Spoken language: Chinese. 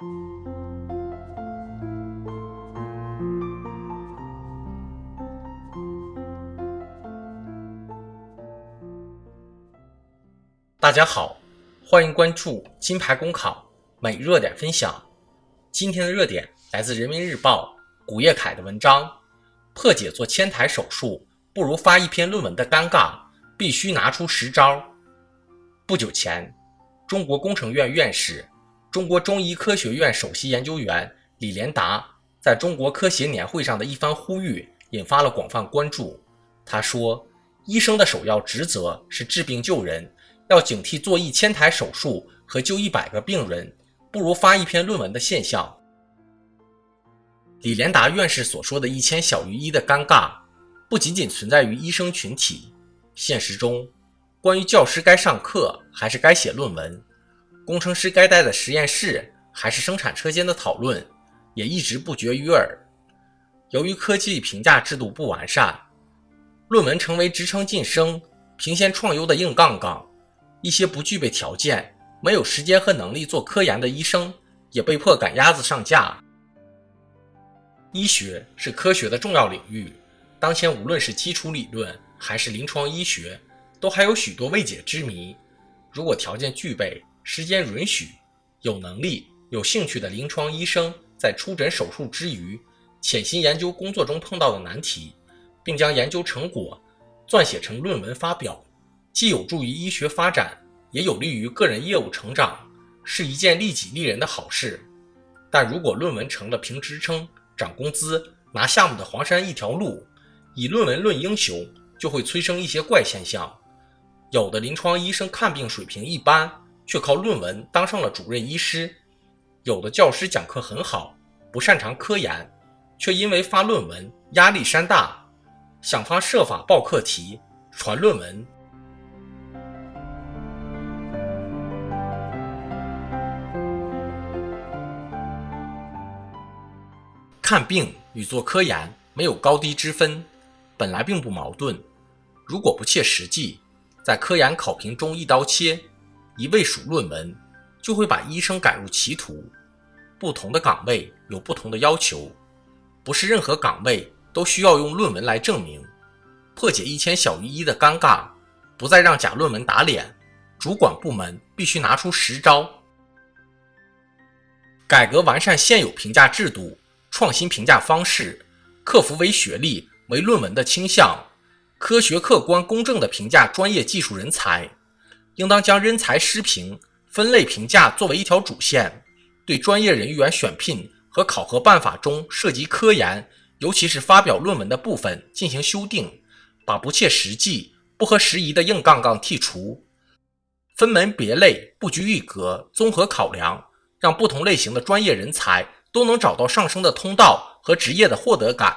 大家好，欢迎关注金牌公考每日热点分享。今天的热点来自人民日报古叶凯的文章：破解做千台手术不如发一篇论文的尴尬，必须拿出实招。不久前，中国工程院院士、中国中医科学院首席研究员李连达在中国科协年会上的一番呼吁，引发了广泛关注。他说：“医生的首要职责是治病救人。”要警惕做一千台手术和救一百个病人不如发一篇论文的现象。李连达院士所说的“一千小于一”的尴尬，不仅仅存在于医生群体，现实中，关于教师该上课还是该写论文，工程师该待在实验室还是生产车间的讨论，也一直不绝于耳。由于科技评价制度不完善，论文成为职称晋升、评先创优的硬杠杠。一些不具备条件、没有时间和能力做科研的医生，也被迫赶鸭子上架。医学是科学的重要领域，当前无论是基础理论还是临床医学，都还有许多未解之谜。如果条件具备、时间允许、有能力、有兴趣的临床医生在出诊手术之余，潜心研究工作中碰到的难题，并将研究成果撰写成论文发表。既有助于医学发展，也有利于个人业务成长，是一件利己利人的好事。但如果论文成了评职称、涨工资、拿项目的黄山一条路，以论文论英雄，就会催生一些怪现象。有的临床医生看病水平一般，却靠论文当上了主任医师；有的教师讲课很好，不擅长科研，却因为发论文压力山大，想方设法报课题、传论文。看病与做科研没有高低之分，本来并不矛盾。如果不切实际，在科研考评中一刀切，一味数论文，就会把医生赶入歧途。不同的岗位有不同的要求，不是任何岗位都需要用论文来证明。破解一千小于一的尴尬，不再让假论文打脸，主管部门必须拿出实招，改革完善现有评价制度。创新评价方式，克服唯学历、唯论文的倾向，科学、客观、公正地评价专业技术人才。应当将人才施评、分类评价作为一条主线，对专业人员选聘和考核办法中涉及科研，尤其是发表论文的部分进行修订，把不切实际、不合时宜的硬杠杠剔除，分门别类、不拘一格，综合考量，让不同类型的专业人才。都能找到上升的通道和职业的获得感。